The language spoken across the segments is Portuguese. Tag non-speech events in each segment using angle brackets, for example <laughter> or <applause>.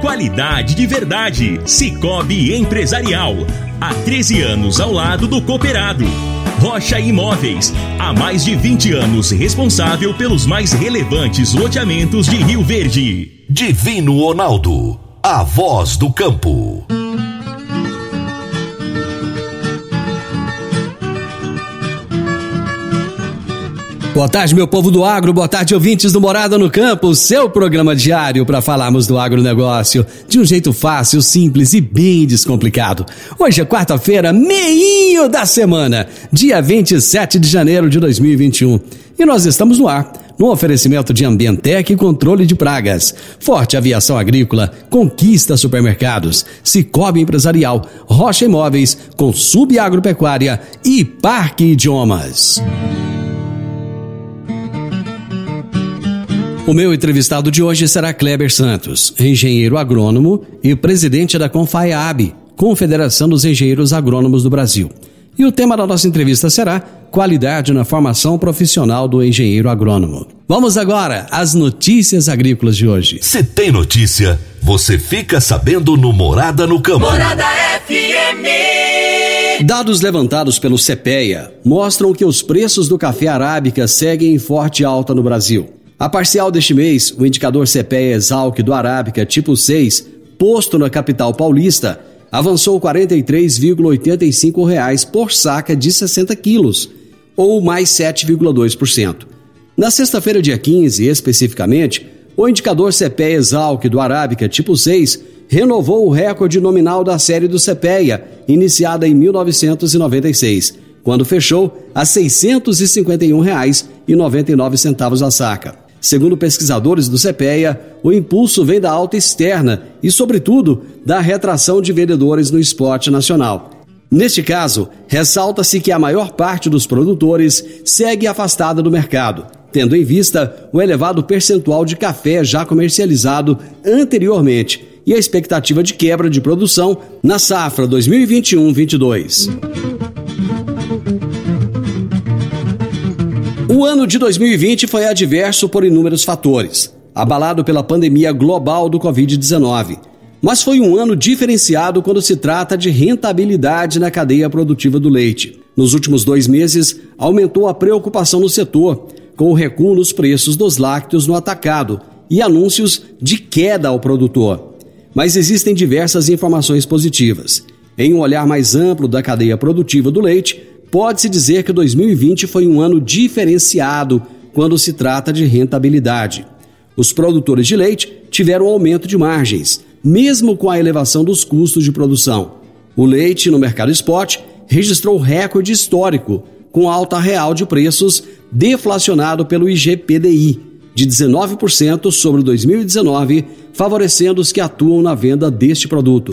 Qualidade de verdade. Cicobi Empresarial. Há 13 anos ao lado do cooperado. Rocha Imóveis, há mais de 20 anos responsável pelos mais relevantes loteamentos de Rio Verde. Divino Ronaldo, a voz do campo. Boa tarde, meu povo do agro, boa tarde, ouvintes do Morada no Campo, seu programa diário para falarmos do agronegócio de um jeito fácil, simples e bem descomplicado. Hoje é quarta-feira, meio da semana, dia 27 de janeiro de 2021. E nós estamos no ar, no oferecimento de Ambientec e Controle de Pragas, Forte Aviação Agrícola, Conquista Supermercados, Cicobi Empresarial, Rocha Imóveis, Consub Agropecuária e Parque Idiomas. O meu entrevistado de hoje será Kleber Santos, engenheiro agrônomo e presidente da Confaiab, Confederação dos Engenheiros Agrônomos do Brasil. E o tema da nossa entrevista será Qualidade na formação profissional do engenheiro agrônomo. Vamos agora às notícias agrícolas de hoje. Se tem notícia, você fica sabendo no Morada no Campo. Morada FM. Dados levantados pelo CPEA mostram que os preços do café arábica seguem em forte alta no Brasil. A parcial deste mês, o indicador CPEA Exalc do Arábica tipo 6, posto na capital paulista, avançou R$ 43,85 por saca de 60 quilos, ou mais 7,2%. Na sexta-feira, dia 15, especificamente, o indicador CPEA Exalc do Arábica tipo 6 renovou o recorde nominal da série do CPEA, iniciada em 1996, quando fechou a R$ 651,99 a saca. Segundo pesquisadores do CPEA, o impulso vem da alta externa e, sobretudo, da retração de vendedores no esporte nacional. Neste caso, ressalta-se que a maior parte dos produtores segue afastada do mercado, tendo em vista o elevado percentual de café já comercializado anteriormente e a expectativa de quebra de produção na safra 2021-22. O ano de 2020 foi adverso por inúmeros fatores, abalado pela pandemia global do Covid-19. Mas foi um ano diferenciado quando se trata de rentabilidade na cadeia produtiva do leite. Nos últimos dois meses, aumentou a preocupação no setor, com o recuo nos preços dos lácteos no atacado e anúncios de queda ao produtor. Mas existem diversas informações positivas. Em um olhar mais amplo da cadeia produtiva do leite, pode-se dizer que 2020 foi um ano diferenciado quando se trata de rentabilidade. Os produtores de leite tiveram aumento de margens, mesmo com a elevação dos custos de produção. O leite no mercado spot registrou recorde histórico, com alta real de preços deflacionado pelo IGPDI de 19% sobre 2019, favorecendo os que atuam na venda deste produto.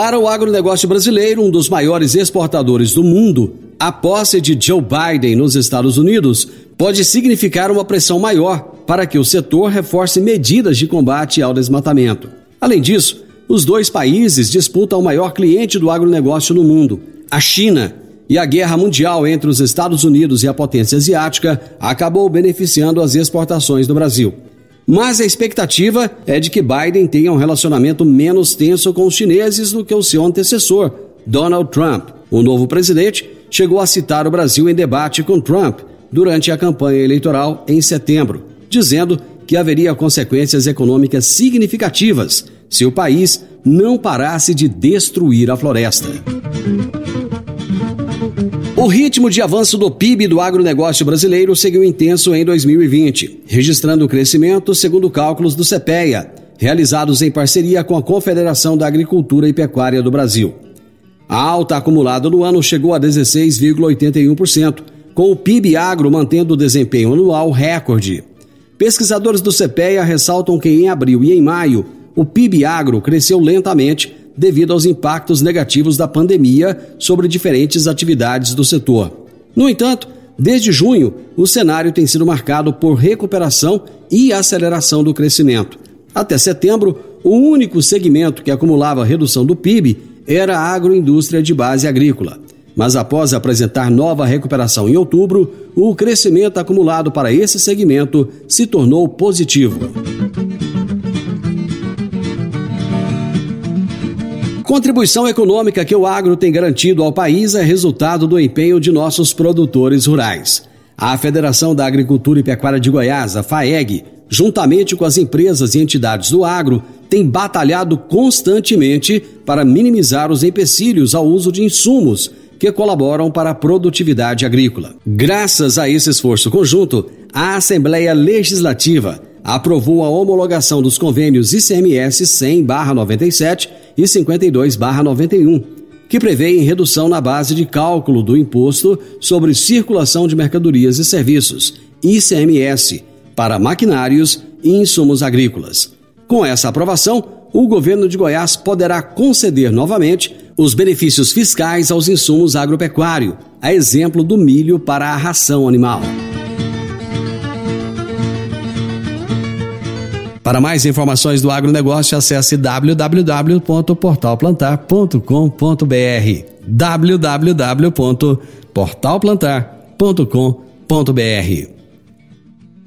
Para o agronegócio brasileiro, um dos maiores exportadores do mundo, a posse de Joe Biden nos Estados Unidos pode significar uma pressão maior para que o setor reforce medidas de combate ao desmatamento. Além disso, os dois países disputam o maior cliente do agronegócio no mundo, a China, e a guerra mundial entre os Estados Unidos e a potência asiática acabou beneficiando as exportações do Brasil. Mas a expectativa é de que Biden tenha um relacionamento menos tenso com os chineses do que o seu antecessor, Donald Trump. O novo presidente chegou a citar o Brasil em debate com Trump durante a campanha eleitoral em setembro, dizendo que haveria consequências econômicas significativas se o país não parasse de destruir a floresta. Ritmo de avanço do PIB do agronegócio brasileiro seguiu intenso em 2020, registrando crescimento segundo cálculos do CPEA, realizados em parceria com a Confederação da Agricultura e Pecuária do Brasil. A alta acumulada no ano chegou a 16,81%, com o PIB agro mantendo o desempenho anual recorde. Pesquisadores do CPEA ressaltam que em abril e em maio o PIB agro cresceu lentamente devido aos impactos negativos da pandemia sobre diferentes atividades do setor. No entanto, desde junho, o cenário tem sido marcado por recuperação e aceleração do crescimento. Até setembro, o único segmento que acumulava redução do PIB era a agroindústria de base agrícola. Mas após apresentar nova recuperação em outubro, o crescimento acumulado para esse segmento se tornou positivo. Contribuição econômica que o agro tem garantido ao país é resultado do empenho de nossos produtores rurais. A Federação da Agricultura e Pecuária de Goiás, a FAEG, juntamente com as empresas e entidades do agro, tem batalhado constantemente para minimizar os empecilhos ao uso de insumos que colaboram para a produtividade agrícola. Graças a esse esforço conjunto, a Assembleia Legislativa aprovou a homologação dos convênios ICMS 100/97 e 52/91, que prevêem redução na base de cálculo do imposto sobre circulação de mercadorias e serviços, ICMS, para maquinários e insumos agrícolas. Com essa aprovação, o governo de Goiás poderá conceder novamente os benefícios fiscais aos insumos agropecuários, a exemplo do milho para a ração animal. Para mais informações do agronegócio, acesse www.portalplantar.com.br www.portalplantar.com.br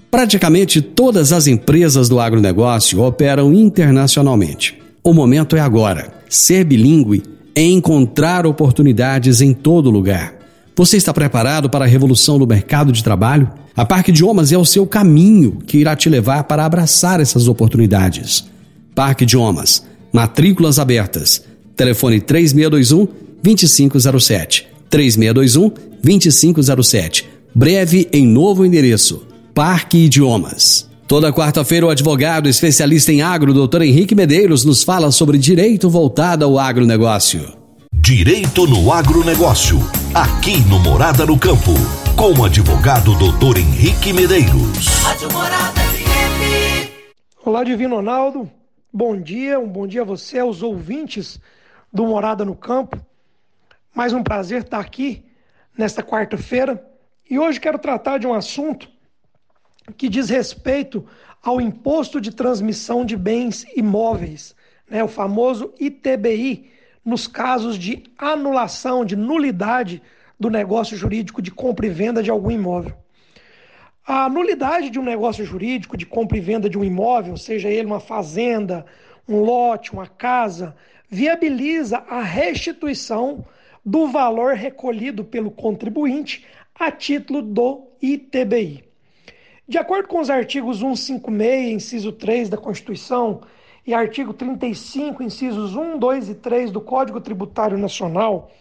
Praticamente todas as empresas do agronegócio operam internacionalmente. O momento é agora. Ser bilíngue é encontrar oportunidades em todo lugar. Você está preparado para a revolução do mercado de trabalho? A Parque Idiomas é o seu caminho que irá te levar para abraçar essas oportunidades. Parque Idiomas, matrículas abertas. Telefone 3621 2507. 3621 2507. Breve em novo endereço. Parque Idiomas. Toda quarta-feira, o advogado especialista em agro, Dr. Henrique Medeiros, nos fala sobre direito voltado ao agronegócio. Direito no agronegócio, aqui no Morada no Campo, com o advogado doutor Henrique Medeiros. Olá, Divino Ronaldo. Bom dia, um bom dia a você, aos ouvintes do Morada no Campo. Mais um prazer estar aqui nesta quarta-feira e hoje quero tratar de um assunto que diz respeito ao imposto de transmissão de bens imóveis, né, o famoso ITBI nos casos de anulação, de nulidade do negócio jurídico de compra e venda de algum imóvel. A nulidade de um negócio jurídico de compra e venda de um imóvel, seja ele uma fazenda, um lote, uma casa, viabiliza a restituição do valor recolhido pelo contribuinte a título do ITBI. De acordo com os artigos 156, inciso 3 da Constituição, e artigo 35, incisos 1, 2 e 3 do Código Tributário Nacional,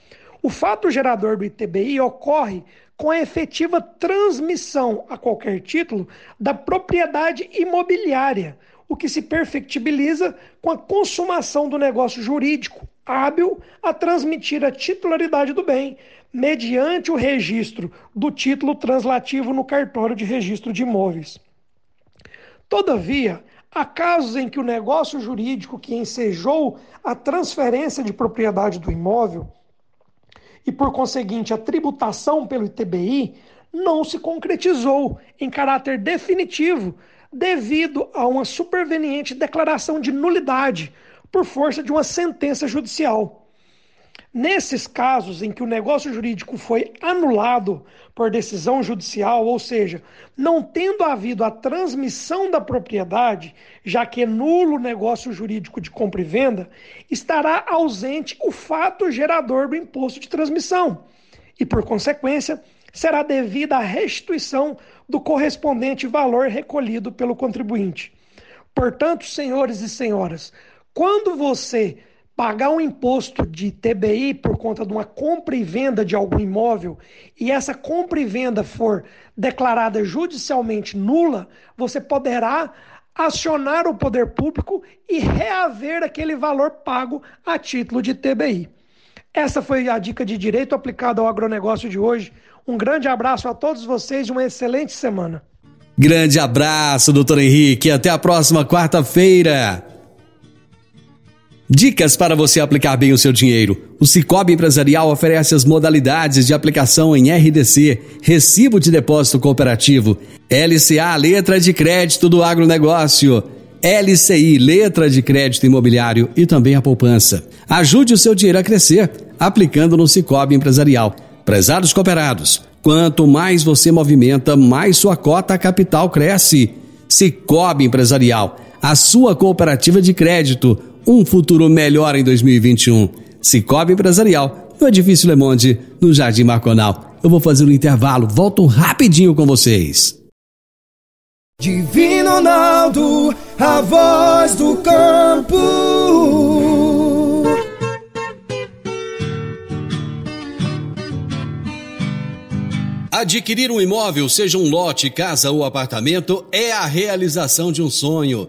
o fato gerador do ITBI ocorre com a efetiva transmissão a qualquer título da propriedade imobiliária, o que se perfectibiliza com a consumação do negócio jurídico hábil a transmitir a titularidade do bem, mediante o registro do título translativo no cartório de registro de imóveis. Todavia, Há casos em que o negócio jurídico que ensejou a transferência de propriedade do imóvel e, por conseguinte, a tributação pelo ITBI não se concretizou em caráter definitivo devido a uma superveniente declaração de nulidade por força de uma sentença judicial. Nesses casos em que o negócio jurídico foi anulado por decisão judicial, ou seja, não tendo havido a transmissão da propriedade, já que é nulo o negócio jurídico de compra e venda, estará ausente o fato gerador do imposto de transmissão e, por consequência, será devida a restituição do correspondente valor recolhido pelo contribuinte. Portanto, senhores e senhoras, quando você pagar um imposto de TBI por conta de uma compra e venda de algum imóvel e essa compra e venda for declarada judicialmente nula, você poderá acionar o poder público e reaver aquele valor pago a título de TBI. Essa foi a dica de direito aplicada ao agronegócio de hoje. Um grande abraço a todos vocês e uma excelente semana. Grande abraço, doutor Henrique. Até a próxima quarta-feira. Dicas para você aplicar bem o seu dinheiro. O Cicobi Empresarial oferece as modalidades de aplicação em RDC, Recibo de Depósito Cooperativo, LCA, Letra de Crédito do Agronegócio, LCI, Letra de Crédito Imobiliário e também a poupança. Ajude o seu dinheiro a crescer aplicando no Cicobi Empresarial. Prezados cooperados, quanto mais você movimenta, mais sua cota capital cresce. Cicobi Empresarial, a sua cooperativa de crédito um futuro melhor em 2021. Cicobi Empresarial, no Edifício Le Monde, no Jardim Marconal. Eu vou fazer um intervalo, volto rapidinho com vocês. Divino Ronaldo, a voz do campo. Adquirir um imóvel, seja um lote, casa ou apartamento, é a realização de um sonho.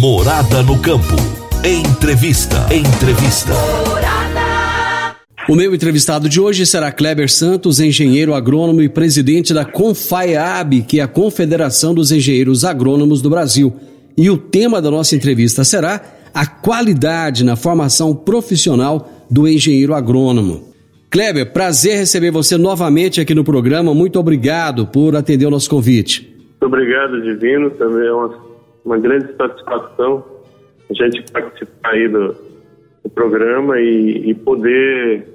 Morada no campo. Entrevista. Entrevista. Morada. O meu entrevistado de hoje será Kleber Santos, engenheiro agrônomo e presidente da Confaiab, que é a Confederação dos Engenheiros Agrônomos do Brasil. E o tema da nossa entrevista será a qualidade na formação profissional do engenheiro agrônomo. Kleber, prazer receber você novamente aqui no programa. Muito obrigado por atender o nosso convite. Muito obrigado, Divino. Também é uma uma grande satisfação a gente participar aí do, do programa e, e, poder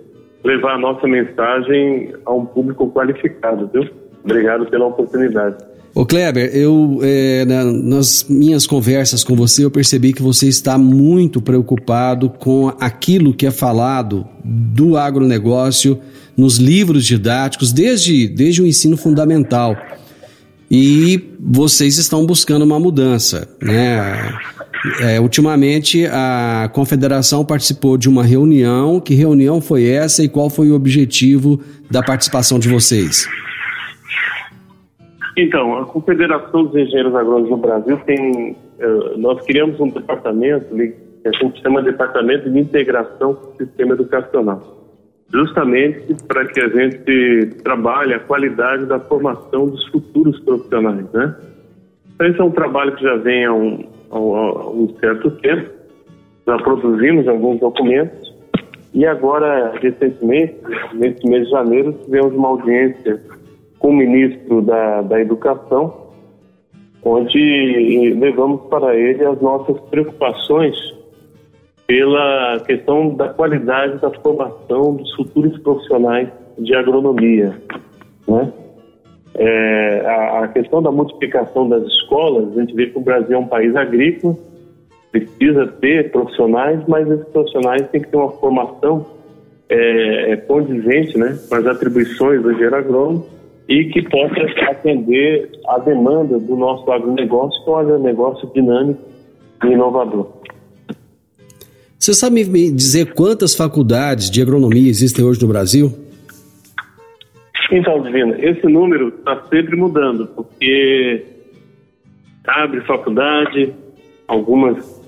levar a nossa mensagem a um público qualificado, viu? Obrigado pela oportunidade. Ô Kleber, eu é, nas minhas conversas com você eu percebi que você está muito preocupado com aquilo que é falado do agronegócio nos livros didáticos desde, desde o ensino fundamental e vocês estão buscando uma mudança, né? É, ultimamente a confederação participou de uma reunião. Que reunião foi essa e qual foi o objetivo da participação de vocês? Então, a Confederação dos Engenheiros Agrônomos do Brasil tem. Eh, nós criamos um departamento que a gente chama de Departamento de Integração com o Sistema Educacional justamente para que a gente trabalhe a qualidade da formação dos futuros profissionais, né? Então, esse é um trabalho que já vem há um, há um certo tempo, já produzimos alguns documentos e agora, recentemente, nesse mês de janeiro, tivemos uma audiência com o ministro da, da Educação, onde levamos para ele as nossas preocupações pela questão da qualidade da formação dos futuros profissionais de agronomia. Né? É, a, a, questão da multiplicação das escolas, a gente vê que o Brasil é um país agrícola, precisa ter profissionais, mas esses profissionais têm que ter uma formação é, é condizente né, com as atribuições do engenheiro agrônomo e que possa atender a demanda do nosso agronegócio, que é um agronegócio dinâmico e inovador. Você sabe me dizer quantas faculdades de agronomia existem hoje no Brasil? Então, Divina, esse número está sempre mudando, porque abre faculdade, algumas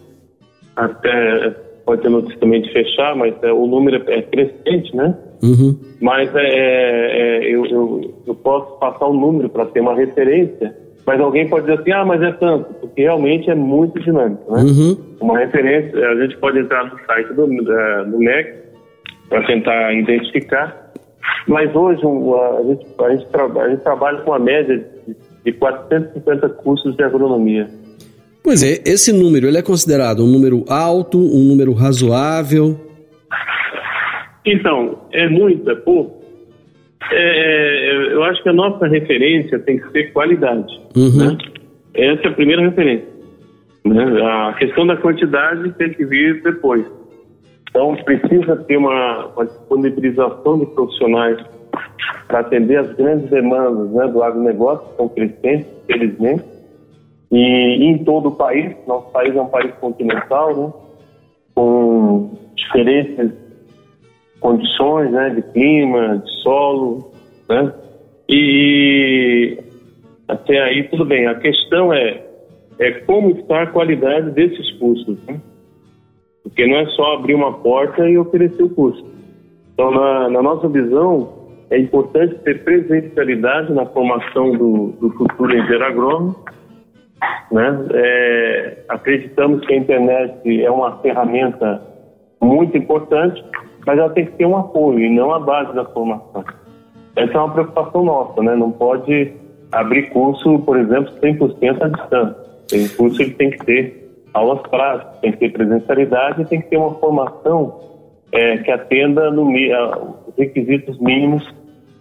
até pode ter notícia também de fechar, mas é, o número é crescente, né? Uhum. Mas é, é eu, eu, eu, posso passar um número para ter uma referência mas alguém pode dizer assim, ah, mas é tanto, porque realmente é muito dinâmico, né? Uhum. Uma referência, a gente pode entrar no site do, do MEC para tentar identificar, mas hoje a gente, a gente, trabalha, a gente trabalha com uma média de 450 cursos de agronomia. Pois é, esse número ele é considerado um número alto, um número razoável? Então, é muita, pouco. É, é, eu acho que a nossa referência tem que ser qualidade. Uhum. Né? Essa é a primeira referência. Né? A questão da quantidade tem que vir depois. Então, precisa ter uma, uma disponibilização de profissionais para atender as grandes demandas né, do agronegócio, que são crescentes, felizmente. e em todo o país. Nosso país é um país continental, né? com diferentes condições né? de clima, de solo, né? E até aí tudo bem. A questão é, é como está a qualidade desses cursos, né? Porque não é só abrir uma porta e oferecer o curso. Então, na, na nossa visão, é importante ter presencialidade na formação do, do futuro engenheiro agrônomo. Né? É, acreditamos que a internet é uma ferramenta muito importante, mas ela tem que ter um apoio e não a base da formação. Essa é uma preocupação nossa, né? Não pode abrir curso, por exemplo, 100% à distância. Tem curso que tem que ter aulas práticas, tem que ter presencialidade e tem que ter uma formação é, que atenda no, os requisitos mínimos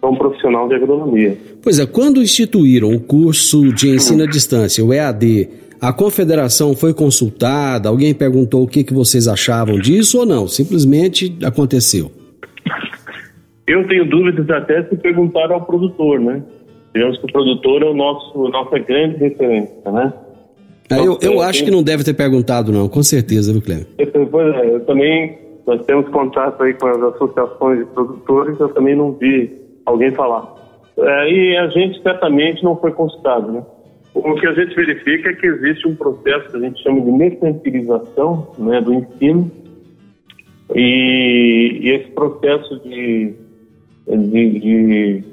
para um profissional de agronomia. Pois é, quando instituíram o curso de ensino à distância, o EAD, a confederação foi consultada? Alguém perguntou o que, que vocês achavam disso ou não? Simplesmente aconteceu? Eu tenho dúvidas até se perguntar ao produtor, né? Digamos que o produtor é o nosso nossa grande referência, né? É, eu, eu acho que não deve ter perguntado, não, com certeza, viu, Cleber? Pois é, eu também, nós temos contato aí com as associações de produtores, eu também não vi alguém falar. É, e a gente certamente não foi consultado, né? O que a gente verifica é que existe um processo que a gente chama de mercantilização né, do ensino, e, e esse processo de de, de,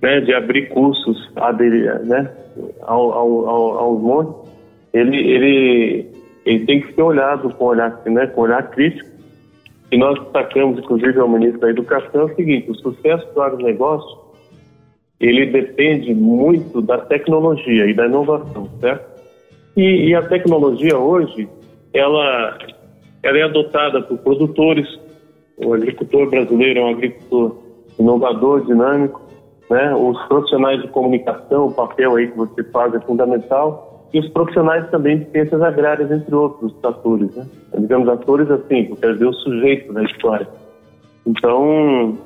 né, de abrir cursos aderir, né, ao, ao, ao, aos montes, ele, ele, ele tem que ser olhado com olhar, né, com olhar crítico. E nós destacamos, inclusive, ao ministro da Educação, é o seguinte, o sucesso do agronegócio, ele depende muito da tecnologia e da inovação, certo? E, e a tecnologia hoje, ela, ela é adotada por produtores, o agricultor brasileiro é um agricultor inovador, dinâmico, né? Os profissionais de comunicação, o papel aí que você faz é fundamental e os profissionais também de ciências agrárias, entre outros atores, né? Digamos atores assim, quer dizer o sujeito da história. Então,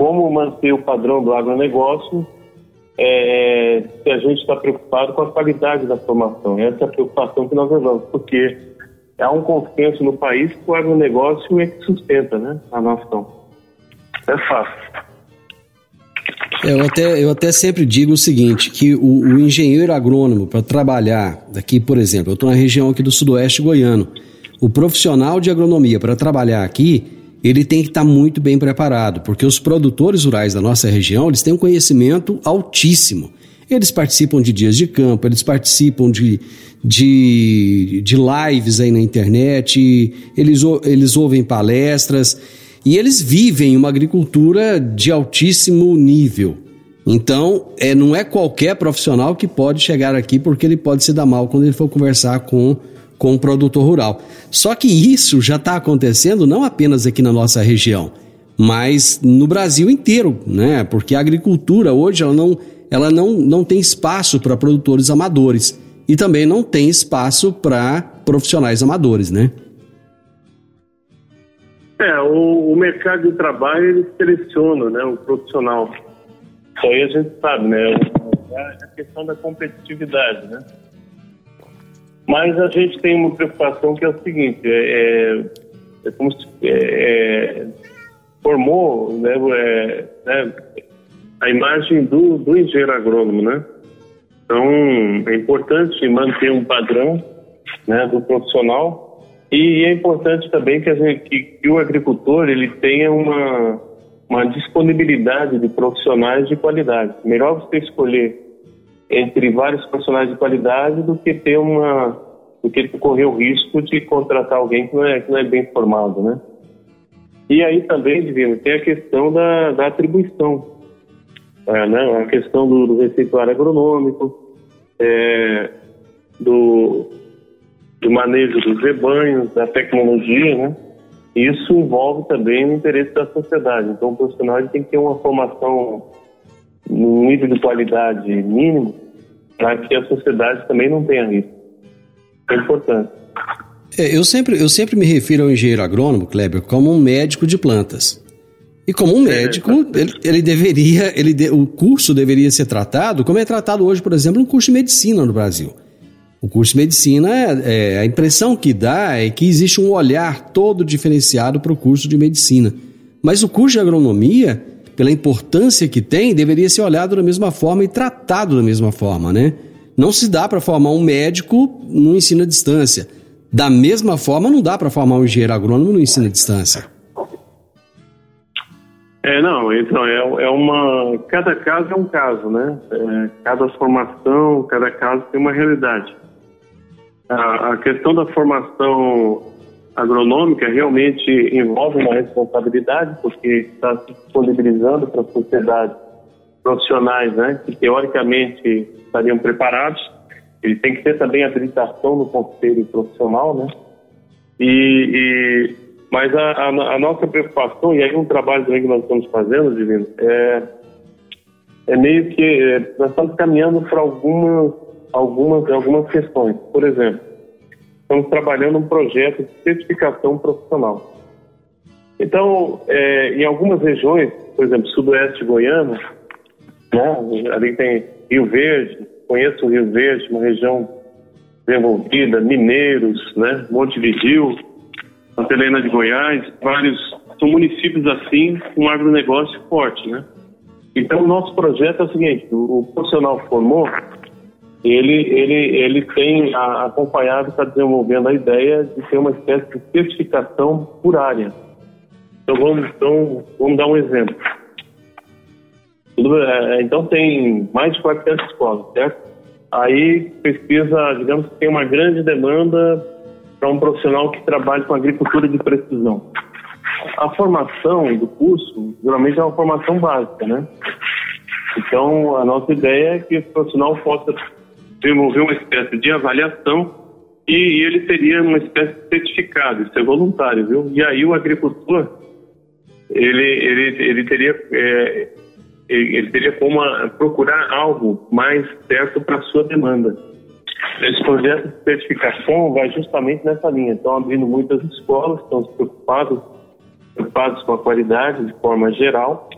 como manter o padrão do agronegócio é, se a gente está preocupado com a qualidade da formação. Essa é a preocupação que nós levamos, porque há um consenso no país que o agronegócio é que sustenta né, a nação. É fácil. É, eu, até, eu até sempre digo o seguinte, que o, o engenheiro agrônomo, para trabalhar aqui, por exemplo, eu estou na região aqui do sudoeste goiano, o profissional de agronomia para trabalhar aqui, ele tem que estar tá muito bem preparado, porque os produtores rurais da nossa região, eles têm um conhecimento altíssimo. Eles participam de dias de campo, eles participam de, de, de lives aí na internet, eles, eles ouvem palestras, e eles vivem uma agricultura de altíssimo nível. Então, é, não é qualquer profissional que pode chegar aqui porque ele pode se dar mal quando ele for conversar com, com um produtor rural. Só que isso já está acontecendo não apenas aqui na nossa região, mas no Brasil inteiro, né? Porque a agricultura hoje ela não, ela não, não tem espaço para produtores amadores e também não tem espaço para profissionais amadores, né? É, o, o, mercado de trabalho ele seleciona né, o profissional. Isso aí a gente sabe, né? É a questão da competitividade, né? Mas a gente tem uma preocupação que é o seguinte, é, é, é como se é, é formou né, é, né, a imagem do, do engenheiro agrônomo, né? Então, é importante manter um padrão né, do profissional e é importante também que, gente, que, que o agricultor ele tenha uma, uma disponibilidade de profissionais de qualidade. Melhor você escolher entre vários profissionais de qualidade do que ter uma do que correr o risco de contratar alguém que não é, que não é bem formado, né? E aí também, Divino, tem a questão da, da atribuição, é, né? a questão do, do receituário agronômico, é, do, do manejo dos rebanhos, da tecnologia, né? Isso envolve também o interesse da sociedade. Então, o profissional tem que ter uma formação no nível de qualidade mínimo para que a sociedade também não tenha risco. É importante. É, eu, sempre, eu sempre me refiro ao engenheiro agrônomo, Kleber, como um médico de plantas. E como um é, médico, ele, ele, deveria, ele de, o curso deveria ser tratado como é tratado hoje, por exemplo, um curso de medicina no Brasil. O curso de medicina, é, é, a impressão que dá é que existe um olhar todo diferenciado para o curso de medicina. Mas o curso de agronomia, pela importância que tem, deveria ser olhado da mesma forma e tratado da mesma forma, né? Não se dá para formar um médico no ensino à distância. Da mesma forma, não dá para formar um engenheiro agrônomo no ensino à distância. É, não, então, é, é uma. Cada caso é um caso, né? É, cada formação, cada caso tem uma realidade. A, a questão da formação agronômica realmente envolve uma responsabilidade, porque está se disponibilizando para a sociedade profissionais, né, que teoricamente estariam preparados. Ele tem que ter também habilitação no conselho profissional, né? E, e mas a, a, a, nossa preocupação, e aí um trabalho também que nós estamos fazendo, Divino, é, é meio que é, nós estamos caminhando para algumas, algumas, algumas questões. Por exemplo, estamos trabalhando um projeto de certificação profissional. Então, é, em algumas regiões, por exemplo, sudoeste goiano, né, ali tem Rio Verde, conheço o Rio Verde, uma região desenvolvida, Mineiros, né, Montevideo, Santa Helena de Goiás, vários, são municípios assim com um agronegócio forte, né? Então, o nosso projeto é o seguinte, o, o profissional formou, ele, ele, ele tem acompanhado, está desenvolvendo a ideia de ter uma espécie de certificação por área. Então, vamos, então, vamos dar um exemplo. É, então, tem mais de 400 escolas, certo? Aí, pesquisa, digamos que tem uma grande demanda para um profissional que trabalha com agricultura de precisão. A formação do curso, geralmente, é uma formação básica, né? Então, a nossa ideia é que esse profissional possa desenvolver uma espécie de avaliação e ele teria uma espécie de certificado, isso é voluntário, viu? E aí o agricultor, ele, ele, ele teria... É, ele teria como procurar algo mais certo para sua demanda. Esse projeto de certificação vai justamente nessa linha. Estão abrindo muitas escolas, estão preocupados, preocupados com a qualidade de forma geral.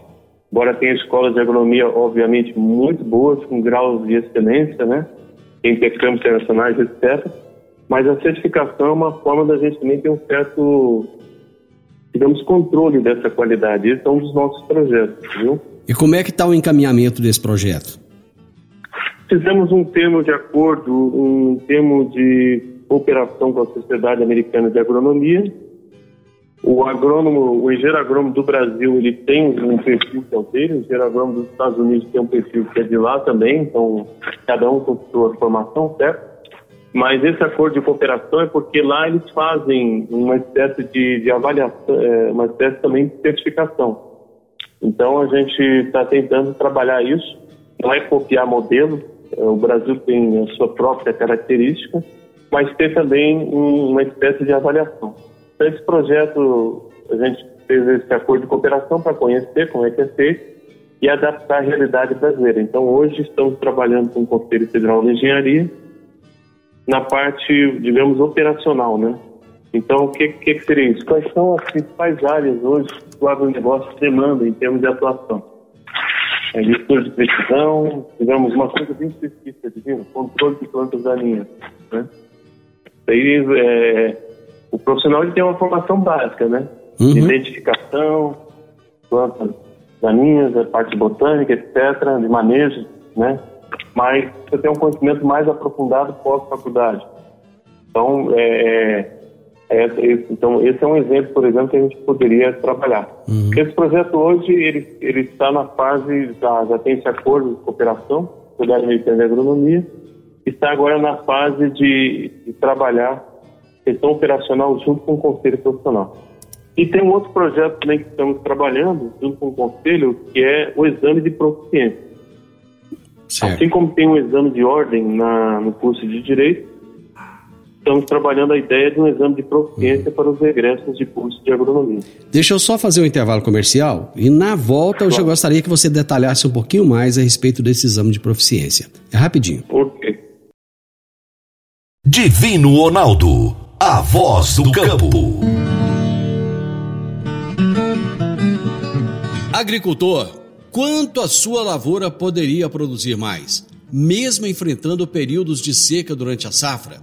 Embora tenha escolas de agronomia, obviamente, muito boas, com graus de excelência, né? Intercâmbios internacionais, etc. Mas a certificação é uma forma da gente também ter um certo, digamos, controle dessa qualidade. Esse é um dos nossos projetos, viu? E como é que está o encaminhamento desse projeto? Fizemos um termo de acordo, um termo de cooperação com a Sociedade Americana de Agronomia. O agrônomo, o engenheiro agrônomo do Brasil, ele tem um perfil que é o dele, o engenheiro agrônomo dos Estados Unidos tem um perfil que é de lá também, então cada um com sua formação, certo? Mas esse acordo de cooperação é porque lá eles fazem uma espécie de, de avaliação, é, uma espécie também de certificação. Então a gente está tentando trabalhar isso, não é copiar modelo, é, o Brasil tem a sua própria característica, mas tem também uma espécie de avaliação. Então, esse projeto, a gente fez esse acordo de cooperação para conhecer como é que é feito e adaptar à realidade brasileira. Então, hoje estamos trabalhando com o Conselho Federal de Engenharia na parte, digamos, operacional, né? Então, o que, que, seria isso? Quais são as principais áreas hoje que o agronegócio demanda em termos de atuação? agricultura de precisão, tivemos uma coisa bem específica, divino, controle de plantas daninhas. Né? Daí, é, o profissional ele tem uma formação básica, né? Uhum. Identificação, plantas daninhas, a parte botânica, etc., de manejo, né? Mas você tem um conhecimento mais aprofundado pós-faculdade. Então, é, é, então, esse é um exemplo, por exemplo, que a gente poderia trabalhar. Uhum. Esse projeto hoje, ele, ele está na fase, já, já tem esse acordo de cooperação, Americana de Agronomia, está agora na fase de, de trabalhar questão operacional junto com o Conselho Profissional. E tem um outro projeto também que estamos trabalhando junto com o Conselho, que é o exame de proficiência. Certo. Assim como tem um exame de ordem na, no curso de Direito, estamos trabalhando a ideia de um exame de proficiência para os regressos de curso de agronomia. Deixa eu só fazer um intervalo comercial e na volta eu já gostaria que você detalhasse um pouquinho mais a respeito desse exame de proficiência. É rapidinho. Ok. Divino Ronaldo, a voz do campo. Agricultor, quanto a sua lavoura poderia produzir mais? mesmo enfrentando períodos de seca durante a safra?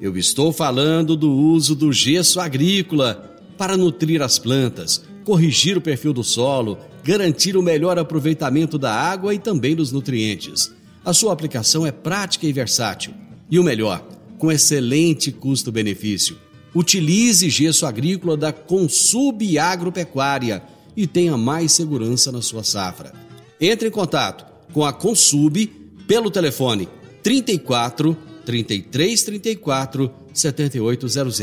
Eu estou falando do uso do gesso agrícola para nutrir as plantas, corrigir o perfil do solo, garantir o melhor aproveitamento da água e também dos nutrientes. A sua aplicação é prática e versátil. E o melhor, com excelente custo-benefício. Utilize gesso agrícola da Consub Agropecuária e tenha mais segurança na sua safra. Entre em contato com a Consub pelo telefone 34 33 34 7800.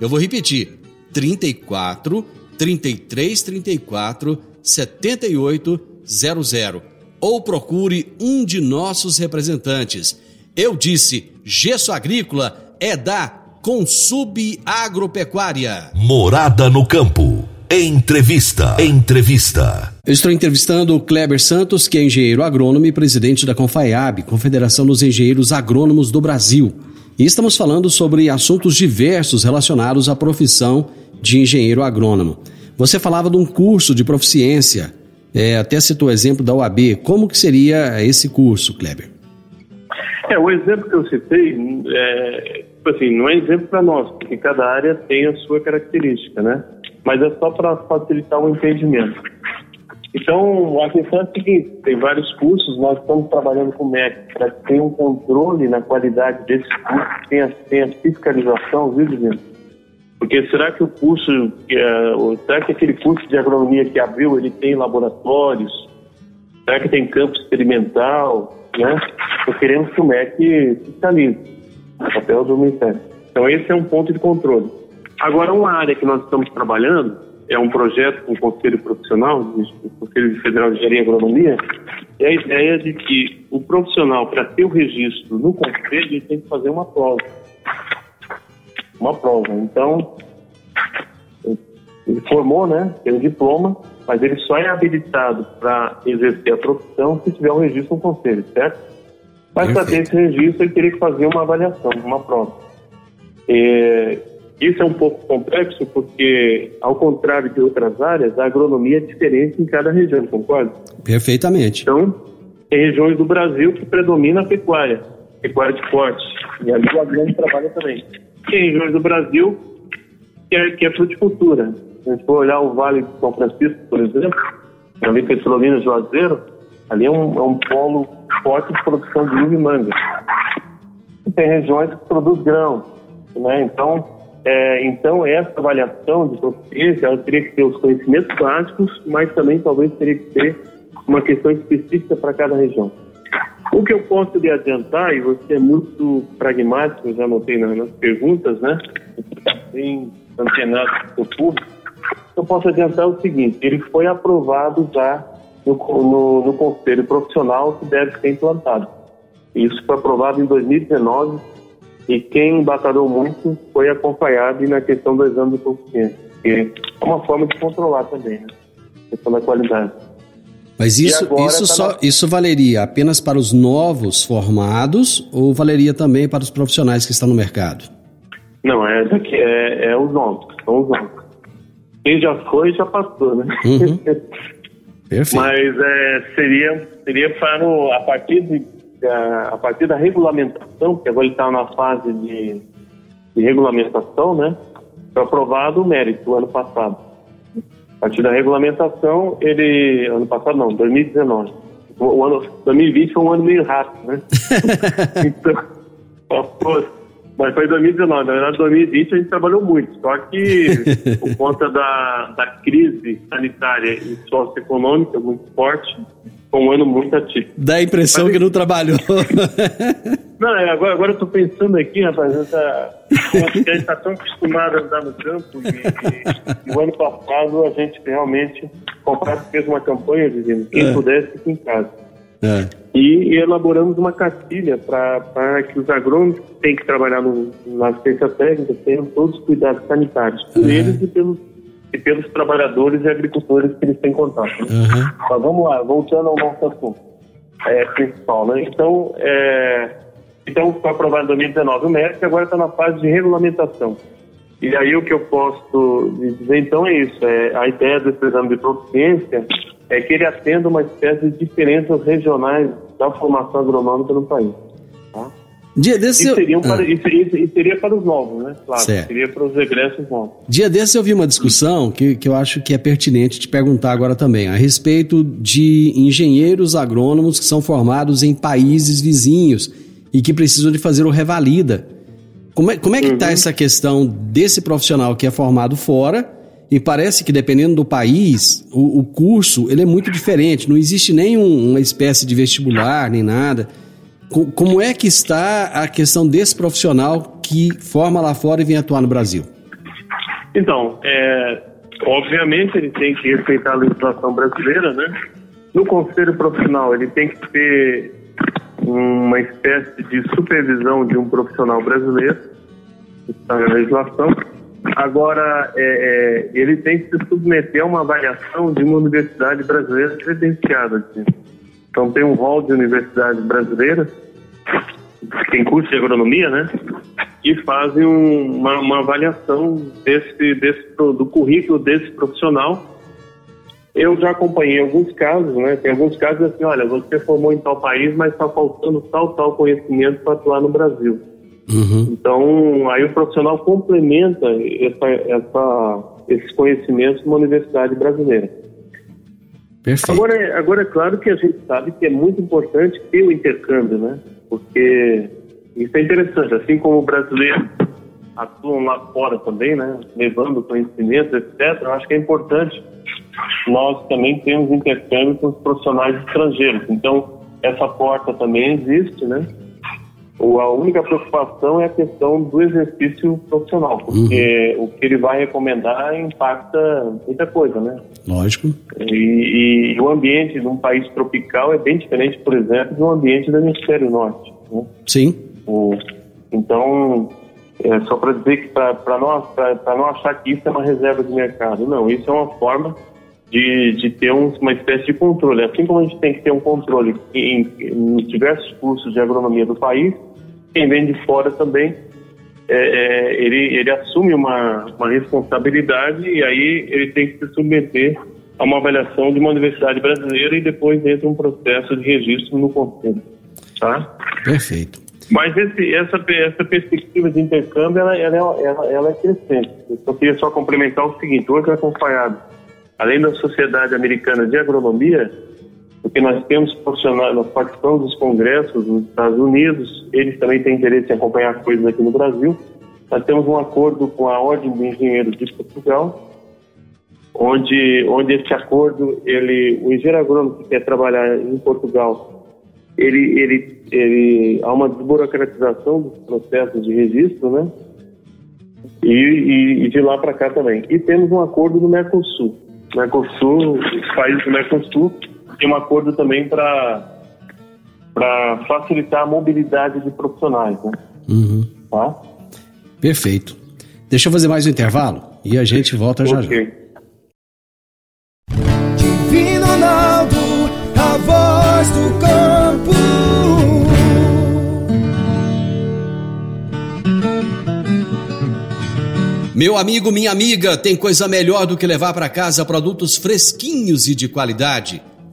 Eu vou repetir: 34 33 34 7800 ou procure um de nossos representantes. Eu disse: gesso agrícola é da Consub Agropecuária. Morada no campo. Entrevista. Entrevista. Eu estou entrevistando o Kleber Santos, que é engenheiro agrônomo e presidente da Confaiab, Confederação dos Engenheiros Agrônomos do Brasil. E estamos falando sobre assuntos diversos relacionados à profissão de engenheiro agrônomo. Você falava de um curso de proficiência, é, até citou o exemplo da UAB. Como que seria esse curso, Kleber? É, o exemplo que eu citei, é, assim, não é exemplo para nós, porque cada área tem a sua característica, né? Mas é só para facilitar o entendimento. Então, a questão é a seguinte: tem vários cursos, nós estamos trabalhando com o MEC para ter um controle na qualidade desses cursos, tem a, tem a fiscalização, viu, Divino? Porque será que o curso, é, será que aquele curso de agronomia que abriu, ele tem laboratórios? Será que tem campo experimental? Né? Nós queremos que o MEC fiscalize o papel do Ministério. Então, esse é um ponto de controle. Agora, uma área que nós estamos trabalhando é um projeto com o Conselho Profissional, o Conselho Federal de Engenharia e Agronomia, é a ideia de que o profissional, para ter o registro no Conselho, ele tem que fazer uma prova. Uma prova. Então, ele formou, né, tem um diploma, mas ele só é habilitado para exercer a profissão se tiver um registro no Conselho, certo? Mas para ter esse registro, ele teria que fazer uma avaliação, uma prova. É, isso é um pouco complexo porque, ao contrário de outras áreas, a agronomia é diferente em cada região, concorda? Perfeitamente. Então, tem regiões do Brasil que predomina a pecuária, pecuária de corte, e ali o agrônomo trabalha também. Tem regiões do Brasil que é, que é fruticultura. A gente for olhar o Vale de São Francisco, por exemplo, ali Petrolina Juazeiro, ali é um, é um polo forte de produção de uva e manga. E tem regiões que produzem grão, né? Então, é, então essa avaliação de proficiência, ela teria que ter os conhecimentos básicos, mas também talvez teria que ter uma questão específica para cada região. O que eu posso lhe adiantar, e você é muito pragmático, já notei nas perguntas, né? Bem antenado o público. Eu posso adiantar o seguinte: ele foi aprovado já no, no, no conselho profissional que deve ser implantado. Isso foi aprovado em 2019 e quem batalhou muito foi acompanhado na questão do exame de proficiência, que é uma forma de controlar também, né? A questão da qualidade. Mas isso, isso, tá só, na... isso valeria apenas para os novos formados ou valeria também para os profissionais que estão no mercado? Não, é, daqui, é, é os novos, são os novos. Quem já foi, já passou, né? Uhum. <laughs> Perfeito. Mas é, seria, seria para o, a partir de a, partir da regulamentação, que agora ele está na fase de, de regulamentação, né? Foi aprovado o mérito ano passado. A partir da regulamentação, ele. Ano passado não, 2019. O ano 2020 foi um ano meio rápido, né? <laughs> então, <laughs> mas foi 2019. Na verdade, 2020 a gente trabalhou muito. Só que, <laughs> por conta da, da crise sanitária e socioeconômica muito forte, foi um ano muito ativo. Dá a impressão Mas, que não trabalhou. <laughs> não, é, agora, agora eu tô pensando aqui, rapaz, essa, a gente está tão acostumado a andar no campo e, e, o ano passado a gente realmente, comprado fez uma campanha dizendo quem é. pudesse fique em casa. É. E, elaboramos uma cartilha para que os agrônomos que têm que trabalhar no, na assistência técnica tenham todos os cuidados sanitários por uhum. eles e pelos, e pelos trabalhadores e agricultores que eles têm contato. Né? Uhum. Mas vamos lá, voltando ao nosso assunto é, principal. Né? Então, é, então, foi aprovado em 2019 o MEC, agora está na fase de regulamentação. E aí o que eu posso dizer então é isso, é, a ideia desse exame de proficiência é que ele atenda uma espécie de diferenças regionais da formação agronômica no país. Tá? Dia desse e, seriam para, ah. e, seria para os novos, né? Claro, certo. seria para os regressos novos. Dia desse eu vi uma discussão que, que eu acho que é pertinente te perguntar agora também, a respeito de engenheiros agrônomos que são formados em países vizinhos e que precisam de fazer o revalida. Como é, como é que está uhum. essa questão desse profissional que é formado fora e parece que dependendo do país, o, o curso ele é muito diferente, não existe nem um, uma espécie de vestibular, nem nada. Como é que está a questão desse profissional que forma lá fora e vem atuar no Brasil? Então, é, obviamente ele tem que respeitar a legislação brasileira, né? No conselho profissional ele tem que ter uma espécie de supervisão de um profissional brasileiro, está na legislação. Agora, é, é, ele tem que se submeter a uma avaliação de uma universidade brasileira credenciada. Assim. Então tem um rol de universidades brasileiras que tem curso de agronomia, né? E fazem um, uma, uma, avaliação desse, desse, do currículo desse profissional. Eu já acompanhei alguns casos, né? Tem alguns casos assim, olha, você formou em tal país, mas está faltando tal, tal conhecimento para atuar no Brasil. Uhum. Então, aí o profissional complementa essa, essa, esses conhecimentos numa universidade brasileira. Perfeito. Agora, agora, é claro que a gente sabe que é muito importante ter o intercâmbio, né? Porque isso é interessante, assim como o brasileiro atuam lá fora também, né? Levando conhecimento, etc. Eu acho que é importante nós também temos intercâmbio com os profissionais estrangeiros. Então, essa porta também existe, né? A única preocupação é a questão do exercício profissional, porque uhum. o que ele vai recomendar impacta muita coisa, né? Lógico. E, e, o ambiente de um país tropical é bem diferente, por exemplo, do ambiente do hemisfério norte. Né? Sim. O, então, é só para dizer que para não, não achar que isso é uma reserva de mercado. Não, isso é uma forma de, de ter um, uma espécie de controle. Assim como a gente tem que ter um controle em, em diversos cursos de agronomia do país, quem vem de fora também, é, é, ele, ele assume uma, uma responsabilidade e aí ele tem que se submeter a uma avaliação de uma universidade brasileira e depois entra um processo de registro no conselho. Tá? Perfeito. Mas esse, essa, essa perspectiva de intercâmbio, ela, ela, ela, ela é crescente. Eu só queria só complementar o seguinte, hoje é acompanhado, além da Sociedade Americana de Agronomia, porque nós temos profissionais, nós participamos dos congressos nos Estados Unidos, eles também têm interesse em acompanhar coisas aqui no Brasil. Nós temos um acordo com a Ordem de Engenheiros de Portugal, onde, onde esse acordo, ele, o engenheiro agrônomo que quer trabalhar em Portugal, ele, ele, ele, há uma desburocratização dos processos de registro, né? E, e, e de lá para cá também. E temos um acordo no Mercosul. Mercosul, os países do Mercosul tem um acordo também para para facilitar a mobilidade de profissionais, né? Uhum. Tá? Perfeito. Deixa eu fazer mais um intervalo e a gente volta já okay. já. Divino Ronaldo, a voz do campo. Meu amigo, minha amiga, tem coisa melhor do que levar para casa produtos fresquinhos e de qualidade.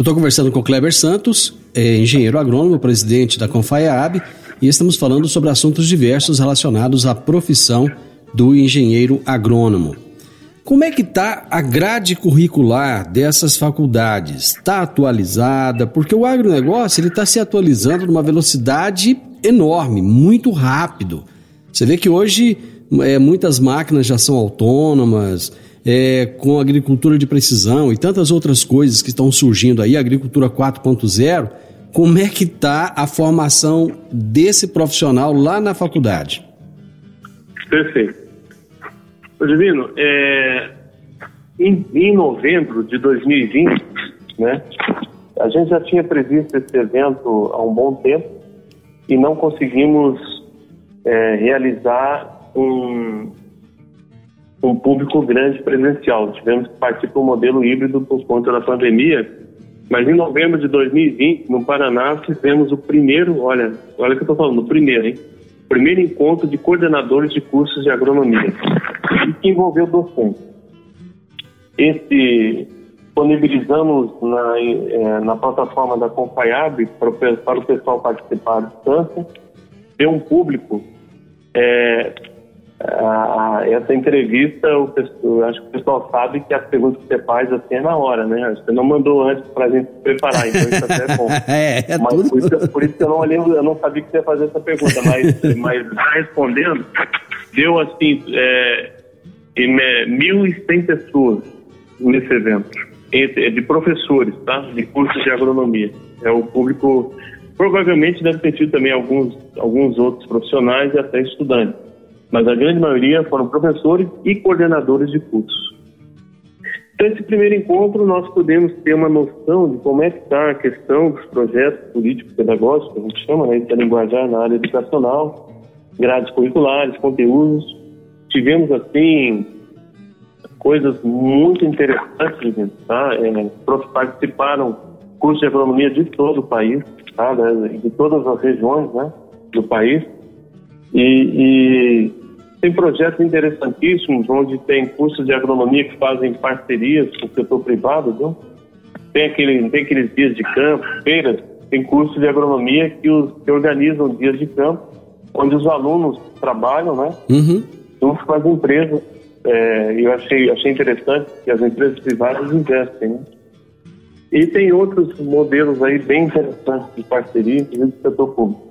Eu estou conversando com Kleber Santos, é engenheiro agrônomo, presidente da Confaiab, e estamos falando sobre assuntos diversos relacionados à profissão do engenheiro agrônomo. Como é que está a grade curricular dessas faculdades? Está atualizada? Porque o agronegócio está se atualizando numa velocidade enorme, muito rápido. Você vê que hoje é, muitas máquinas já são autônomas, é, com agricultura de precisão e tantas outras coisas que estão surgindo aí, agricultura 4.0, como é que está a formação desse profissional lá na faculdade? Perfeito. Divino, é, em, em novembro de 2020, né, a gente já tinha previsto esse evento há um bom tempo e não conseguimos é, realizar um, um público grande presencial. Tivemos que partir para o modelo híbrido por conta da pandemia, mas em novembro de 2020, no Paraná, fizemos o primeiro, olha, olha o que eu estou falando, o primeiro, hein? Primeiro encontro de coordenadores de cursos de agronomia, que envolveu docentes. Esse disponibilizamos na, é, na plataforma da Compaiab para, para o pessoal participar à distância, ter um público. É, a, essa entrevista, o, acho que o pessoal sabe que as perguntas que você faz assim é na hora, né? Você não mandou antes para a gente se preparar, então isso até é bom. <laughs> é, é mas por, isso, por isso que eu não olhei, eu não sabia que você ia fazer essa pergunta, mas, <laughs> mas respondendo, deu assim, é, 1.100 pessoas nesse evento de professores, tá? De cursos de agronomia. É o público, provavelmente deve ter tido também alguns, alguns outros profissionais e até estudantes. Mas a grande maioria foram professores e coordenadores de cursos. Então, esse primeiro encontro, nós podemos ter uma noção de como é que está a questão dos projetos políticos pedagógicos, que a gente chama, né, de linguajar na área educacional, grades curriculares, conteúdos. Tivemos, assim, coisas muito interessantes, tá? É, participaram cursos de agronomia de todo o país, tá? de todas as regiões né, do país. E, e, tem projetos interessantíssimos, onde tem cursos de agronomia que fazem parcerias com o setor privado, viu? Tem, aquele, tem aqueles dias de campo, feiras, tem cursos de agronomia que, os, que organizam dias de campo, onde os alunos trabalham, né? Uhum. Junto com as empresas é, eu achei, achei interessante que as empresas privadas investem. Né? E tem outros modelos aí bem interessantes de parceria, inclusive do setor público.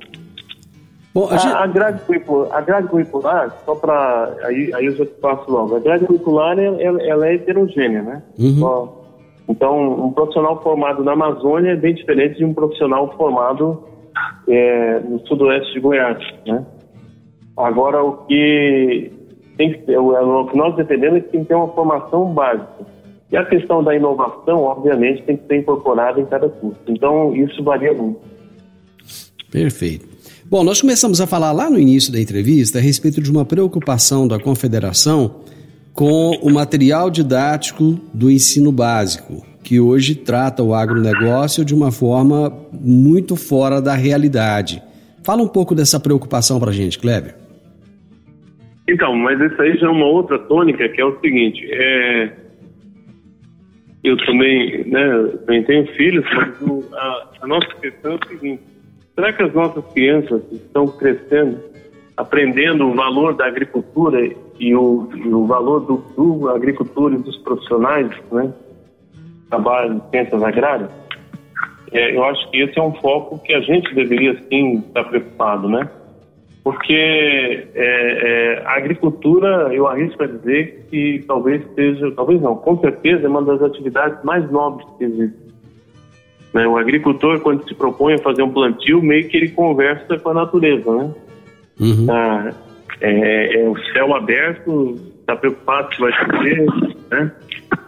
Bom, a, gente... a, grade curricular, a grade curricular, só para. Aí, aí eu já passo logo. A grade curricular ela, ela é heterogênea, né? Uhum. então, um profissional formado na Amazônia é bem diferente de um profissional formado é, no sudoeste de Goiás, né? Agora, o que tem que, o, o que nós defendemos é que tem que ter uma formação básica. E a questão da inovação, obviamente, tem que ser incorporada em cada curso. Então, isso varia muito. Perfeito. Bom, nós começamos a falar lá no início da entrevista a respeito de uma preocupação da Confederação com o material didático do ensino básico, que hoje trata o agronegócio de uma forma muito fora da realidade. Fala um pouco dessa preocupação para a gente, Kleber. Então, mas isso aí já é uma outra tônica, que é o seguinte, é... eu também, né, também tenho filhos, mas a, a, nossa questão é o seguinte, será que as nossas crianças estão crescendo, aprendendo o valor da agricultura e o, e o valor do, do agricultor e dos profissionais, né, trabalho em ciências agrárias? É, eu acho que esse é um foco que a gente deveria sim estar preocupado, né? porque é, é, a agricultura, eu arrisco a dizer que talvez seja, talvez não, com certeza é uma das atividades mais nobres que existe. Né? O agricultor, quando se propõe a fazer um plantio, meio que ele conversa com a natureza, né? Uhum. Ah, é, é, o céu aberto, está preocupado se vai chover, né?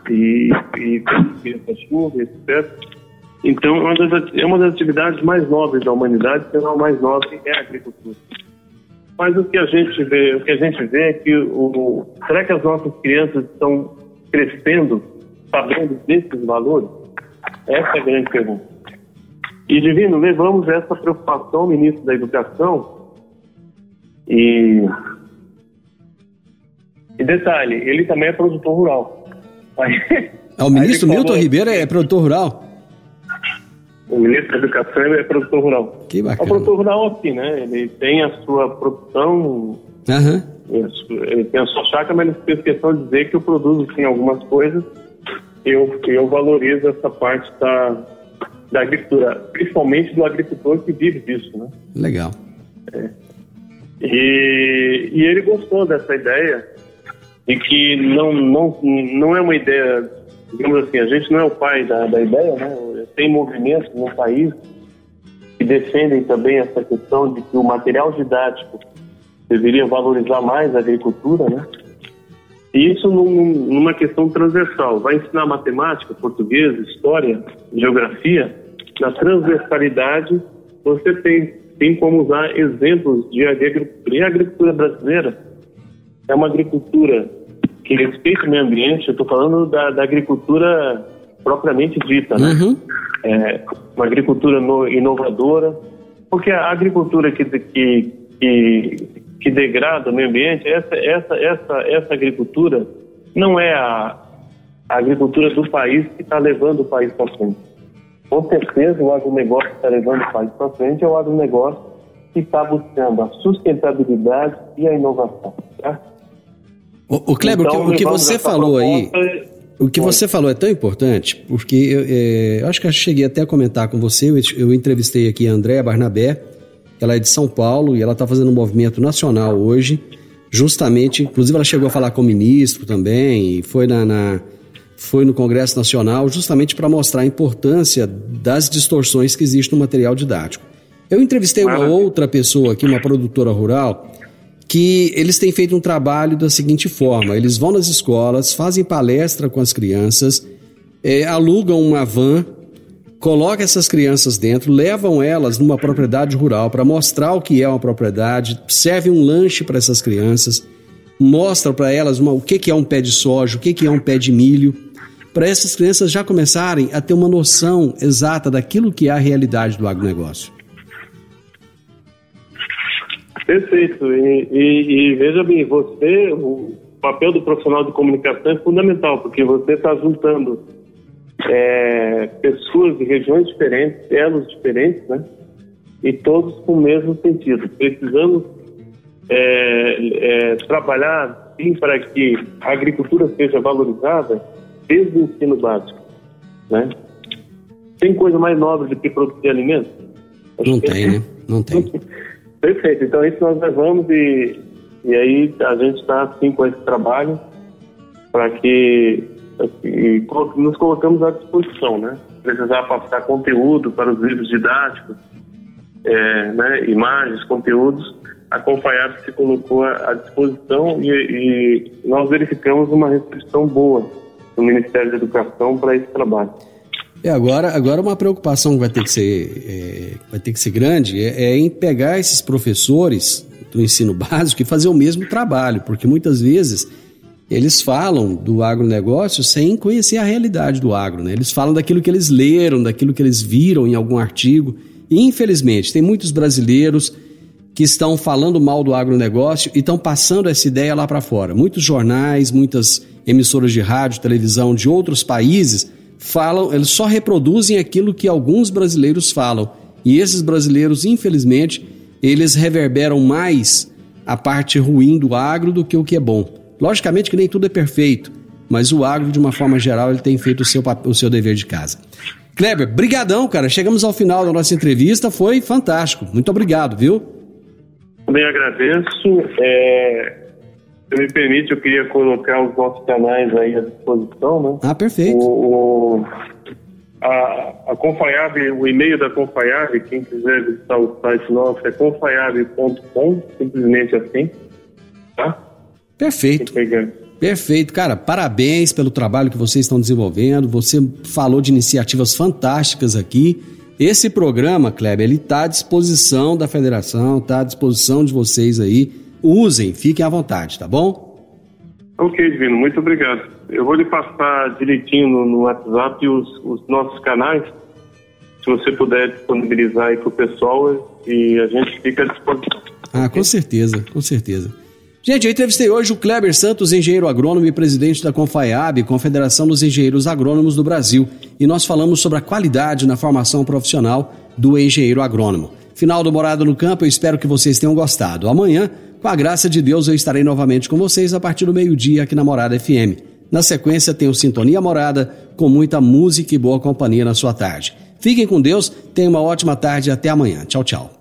E, e a chuva, etc. Então, é uma, das, é uma das atividades mais nobres da humanidade, se não a mais nobre, é a agricultura. Mas o que a gente vê, o que a gente vê é que o, será que as nossas crianças estão crescendo sabendo desses valores? Essa é a grande pergunta. E, Divino, levamos essa preocupação ao ministro da Educação e, e detalhe, ele também é produtor rural. Aí, é, o ministro Milton falou, Ribeiro é produtor rural? o ministro da Educação é produtor rural. Que bacana. O produtor rural, assim, né? Ele tem a sua produção, uhum. ele tem a sua chácara, mas ele fez questão de dizer que eu produzo, sim, algumas coisas eu, eu valorizo essa parte da, da agricultura, principalmente do agricultor que vive disso, né? Legal. É. E, e ele gostou dessa ideia e que não, não, não é uma ideia, digamos assim, a gente não é o pai da, da ideia, né? tem movimentos no país que defendem também essa questão de que o material didático deveria valorizar mais a agricultura, né? E isso num, numa questão transversal. Vai ensinar matemática, português, história, geografia. Na transversalidade, você tem tem como usar exemplos de, de agricultura. E a agricultura brasileira é uma agricultura que respeita o meio ambiente, eu estou falando da, da, agricultura propriamente dita, né? Uhum. É, uma agricultura no, inovadora, porque a agricultura que, que, que, que, degrada o meio ambiente, essa, essa, essa, essa agricultura não é a, a agricultura do país que está levando o país para frente com certeza, o agronegócio que está levando o país para frente é o agronegócio que está buscando a sustentabilidade e a inovação. Tá? O, o Kleber, então, o que, o que você falou aí, o que você falou é tão importante, porque eu, é, eu, acho que eu cheguei até a comentar com você, eu, eu entrevistei aqui a Andréa Barnabé, ela é de São Paulo e ela está fazendo um movimento nacional hoje, justamente, inclusive ela chegou a falar com o ministro também, e foi na, na foi no Congresso Nacional justamente para mostrar a importância das distorções que existem no material didático. Eu entrevistei uma outra pessoa aqui, uma produtora rural, que eles têm feito um trabalho da seguinte forma: eles vão nas escolas, fazem palestra com as crianças, é, alugam uma van, colocam essas crianças dentro, levam elas numa propriedade rural para mostrar o que é uma propriedade, servem um lanche para essas crianças, mostram para elas uma, o que, que é um pé de soja, o que, que é um pé de milho para essas crianças já começarem a ter uma noção exata daquilo que é a realidade do agronegócio. Perfeito. E, e, e veja bem, você, o papel do profissional de comunicação é fundamental, porque você está juntando é, pessoas de regiões diferentes, elos diferentes, né? E todos com o mesmo sentido. Precisamos é, é, trabalhar sim para que a agricultura seja valorizada desde o ensino básico. Né? Tem coisa mais nobre do que produzir alimentos? Não tem, né? Não tem. <laughs> Perfeito. Então, isso nós levamos e, e aí a gente está assim com esse trabalho para que e nos colocamos à disposição, né? Precisar passar conteúdo para os livros didáticos, é, né? imagens, conteúdos, a Confaiab se colocou à disposição e, e nós verificamos uma recepção boa do Ministério da Educação para esse trabalho. É, agora, agora uma preocupação que vai ter que ser, é, vai ter que ser grande é, é, em pegar esses professores do ensino básico e fazer o mesmo trabalho, porque muitas vezes eles falam do agronegócio sem conhecer a realidade do agro, né? Eles falam daquilo que eles leram, daquilo que eles viram em algum artigo. E, infelizmente, tem muitos brasileiros que estão falando mal do agronegócio e estão passando essa ideia lá para fora. Muitos jornais, muitas emissoras de rádio, televisão de outros países falam, eles só reproduzem aquilo que alguns brasileiros falam. E esses brasileiros, infelizmente, eles reverberam mais a parte ruim do agro do que o que é bom. Logicamente que nem tudo é perfeito, mas o agro, de uma forma geral, ele tem feito o seu, o seu dever de casa. Kleber, brigadão, cara. Chegamos ao final da nossa entrevista, foi fantástico. Muito obrigado, viu? Também agradeço. É, se me permite, eu queria colocar os nossos canais aí à disposição, né? Ah, perfeito. O, o a, a Confaiab, o e-mail da Confaiab, quem quiser visitar o site nosso é confaiab.com, simplesmente assim, tá? Perfeito. Perfeito, cara. Parabéns pelo trabalho que vocês estão desenvolvendo. Você falou de iniciativas fantásticas aqui. Esse programa, Kleber, ele está à disposição da federação, está à disposição de vocês aí usem, fiquem à vontade, tá bom? Ok, Divino, muito obrigado. Eu vou lhe passar direitinho no, no WhatsApp os, os, nossos canais, se você puder disponibilizar aí para o pessoal e a gente fica à disposição. Ah, com certeza, com certeza. Gente, eu entrevistei hoje o Kleber Santos, engenheiro agrônomo e presidente da Confaiab, Confederação dos Engenheiros Agrônomos do Brasil, e nós falamos sobre a qualidade na formação profissional do engenheiro agrônomo. Final do Morada no Campo, eu espero que vocês tenham gostado. Amanhã com a graça de Deus, eu estarei novamente com vocês a partir do meio-dia aqui na Morada FM. Na sequência, tenho Sintonia Morada, com muita música e boa companhia na sua tarde. Fiquem com Deus, tenham uma ótima tarde e até amanhã. Tchau, tchau.